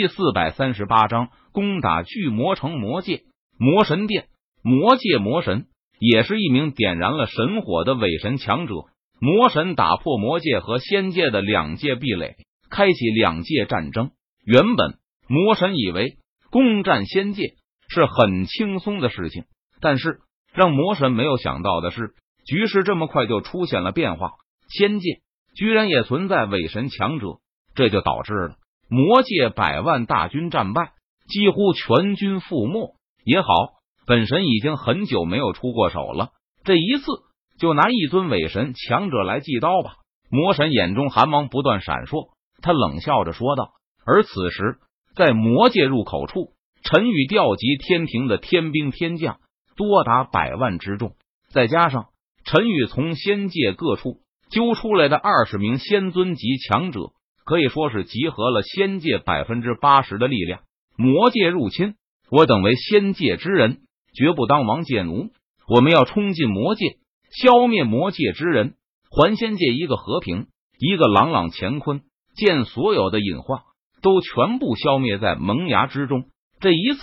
第四百三十八章攻打巨魔城魔界魔神殿。魔界魔神也是一名点燃了神火的伪神强者。魔神打破魔界和仙界的两界壁垒，开启两界战争。原本魔神以为攻占仙界是很轻松的事情，但是让魔神没有想到的是，局势这么快就出现了变化。仙界居然也存在伪神强者，这就导致了。魔界百万大军战败，几乎全军覆没。也好，本神已经很久没有出过手了，这一次就拿一尊伪神强者来祭刀吧。魔神眼中寒芒不断闪烁，他冷笑着说道。而此时，在魔界入口处，陈宇调集天庭的天兵天将多达百万之众，再加上陈宇从仙界各处揪出来的二十名仙尊级强者。可以说是集合了仙界百分之八十的力量。魔界入侵，我等为仙界之人，绝不当王界奴。我们要冲进魔界，消灭魔界之人，还仙界一个和平，一个朗朗乾坤。见所有的隐患都全部消灭在萌芽之中。这一次，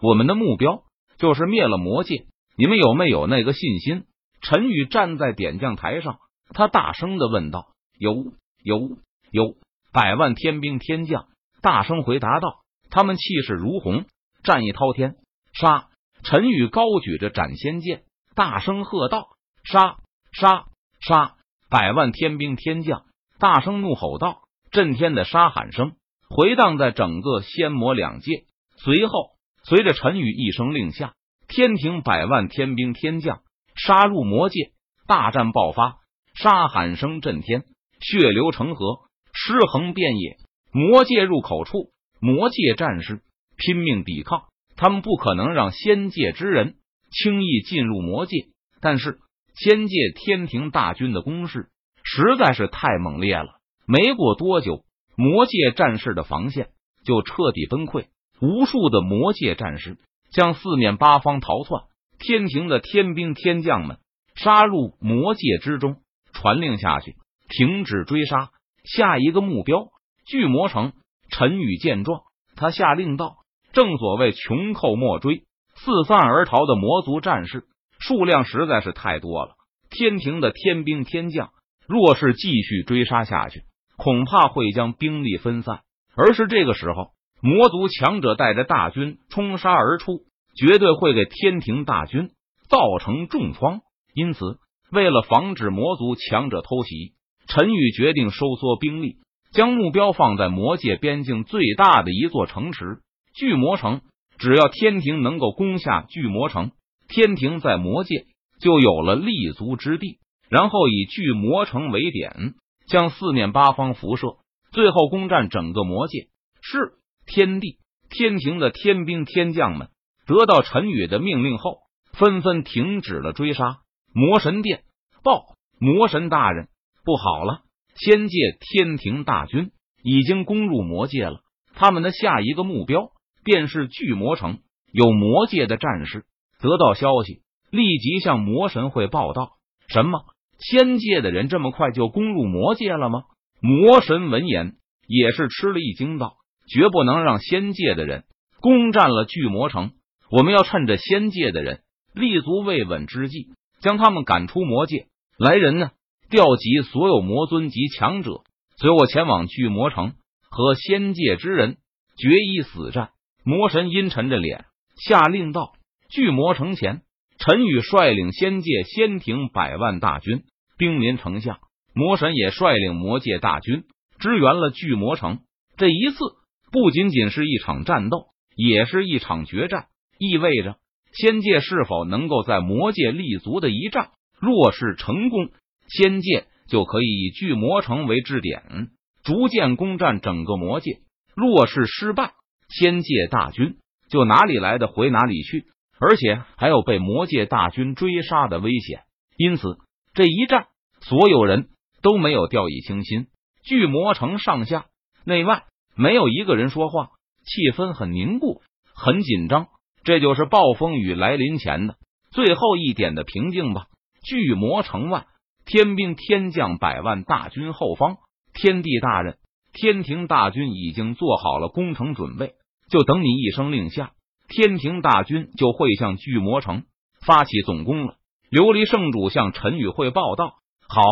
我们的目标就是灭了魔界。你们有没有那个信心？陈宇站在点将台上，他大声的问道：“有，有，有。”百万天兵天将大声回答道：“他们气势如虹，战意滔天。”杀！陈宇高举着斩仙剑，大声喝道：“杀！杀！杀！”百万天兵天将大声怒吼道：“震天的杀喊声回荡在整个仙魔两界。”随后，随着陈宇一声令下，天庭百万天兵天将杀入魔界，大战爆发，杀喊声震天，血流成河。尸横遍野，魔界入口处，魔界战士拼命抵抗。他们不可能让仙界之人轻易进入魔界，但是仙界天庭大军的攻势实在是太猛烈了。没过多久，魔界战士的防线就彻底崩溃，无数的魔界战士向四面八方逃窜。天庭的天兵天将们杀入魔界之中，传令下去，停止追杀。下一个目标，巨魔城。陈宇见状，他下令道：“正所谓穷寇莫追，四散而逃的魔族战士数量实在是太多了。天庭的天兵天将，若是继续追杀下去，恐怕会将兵力分散。而是这个时候，魔族强者带着大军冲杀而出，绝对会给天庭大军造成重创。因此，为了防止魔族强者偷袭。”陈宇决定收缩兵力，将目标放在魔界边境最大的一座城池——巨魔城。只要天庭能够攻下巨魔城，天庭在魔界就有了立足之地。然后以巨魔城为点，向四面八方辐射，最后攻占整个魔界。是天地天庭的天兵天将们得到陈宇的命令后，纷纷停止了追杀。魔神殿报，魔神大人。不好了！仙界天庭大军已经攻入魔界了，他们的下一个目标便是巨魔城。有魔界的战士得到消息，立即向魔神会报道：什么？仙界的人这么快就攻入魔界了吗？魔神闻言也是吃了一惊，道：绝不能让仙界的人攻占了巨魔城！我们要趁着仙界的人立足未稳之际，将他们赶出魔界。来人呢？调集所有魔尊级强者，随我前往巨魔城，和仙界之人决一死战。魔神阴沉着脸下令道：“巨魔城前，陈宇率领仙界仙庭百万大军兵临城下，魔神也率领魔界大军支援了巨魔城。这一次不仅仅是一场战斗，也是一场决战，意味着仙界是否能够在魔界立足的一战。若是成功。”仙界就可以以巨魔城为支点，逐渐攻占整个魔界。若是失败，仙界大军就哪里来的回哪里去，而且还有被魔界大军追杀的危险。因此，这一战所有人都没有掉以轻心。巨魔城上下内外没有一个人说话，气氛很凝固，很紧张。这就是暴风雨来临前的最后一点的平静吧。巨魔城外。天兵天将百万大军后方，天地大人天庭大军已经做好了攻城准备，就等你一声令下，天庭大军就会向巨魔城发起总攻了。琉璃圣主向陈宇汇报道：“好，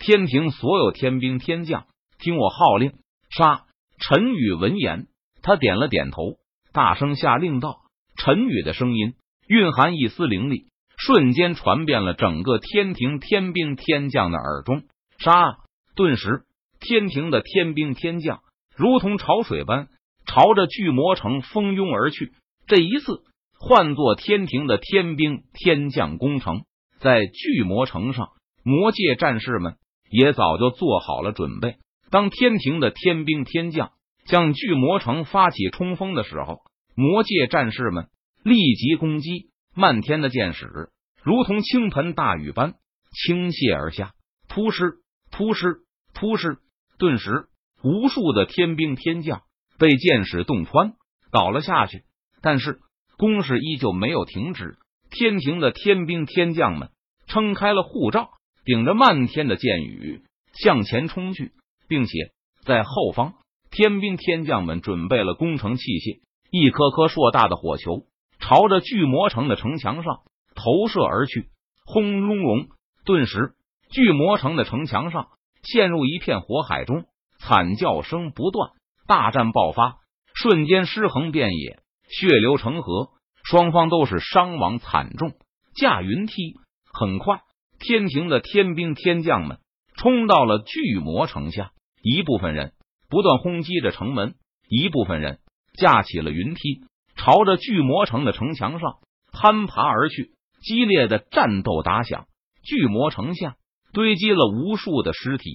天庭所有天兵天将，听我号令，杀！”陈宇闻言，他点了点头，大声下令道：“陈宇的声音蕴含一丝灵力，瞬间传遍了整个天庭天兵天将的耳中。杀！”顿时，天庭的天兵天将如同潮水般朝着巨魔城蜂拥而去。这一次，换作天庭的天兵天将攻城。在巨魔城上，魔界战士们也早就做好了准备。当天庭的天兵天将向巨魔城发起冲锋的时候，魔界战士们立即攻击。漫天的箭矢如同倾盆大雨般倾泻而下，突施突施突施，顿时无数的天兵天将被箭矢洞穿，倒了下去。但是攻势依旧没有停止。天庭的天兵天将们撑开了护罩，顶着漫天的箭雨向前冲去，并且在后方，天兵天将们准备了攻城器械，一颗颗硕大的火球朝着巨魔城的城墙上投射而去。轰隆隆！顿时，巨魔城的城墙上陷入一片火海中，惨叫声不断，大战爆发，瞬间尸横遍野，血流成河。双方都是伤亡惨重，驾云梯。很快，天庭的天兵天将们冲到了巨魔城下，一部分人不断轰击着城门，一部分人架起了云梯，朝着巨魔城的城墙上攀爬而去。激烈的战斗打响，巨魔城下堆积了无数的尸体，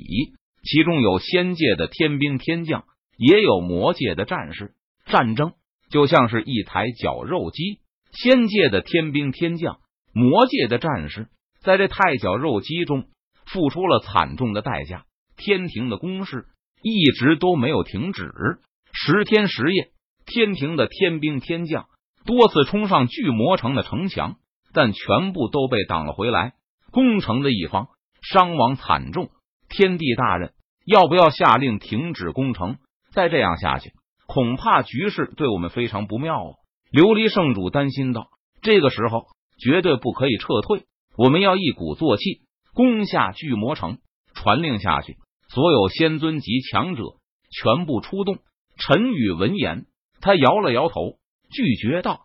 其中有仙界的天兵天将，也有魔界的战士。战争就像是一台绞肉机。仙界的天兵天将，魔界的战士，在这太绞肉机中付出了惨重的代价。天庭的攻势一直都没有停止，十天十夜，天庭的天兵天将多次冲上巨魔城的城墙，但全部都被挡了回来。攻城的一方伤亡惨重，天帝大人要不要下令停止攻城？再这样下去，恐怕局势对我们非常不妙啊！琉璃圣主担心道：“这个时候绝对不可以撤退，我们要一鼓作气攻下巨魔城。”传令下去，所有仙尊级强者全部出动。陈宇闻言，他摇了摇头，拒绝道：“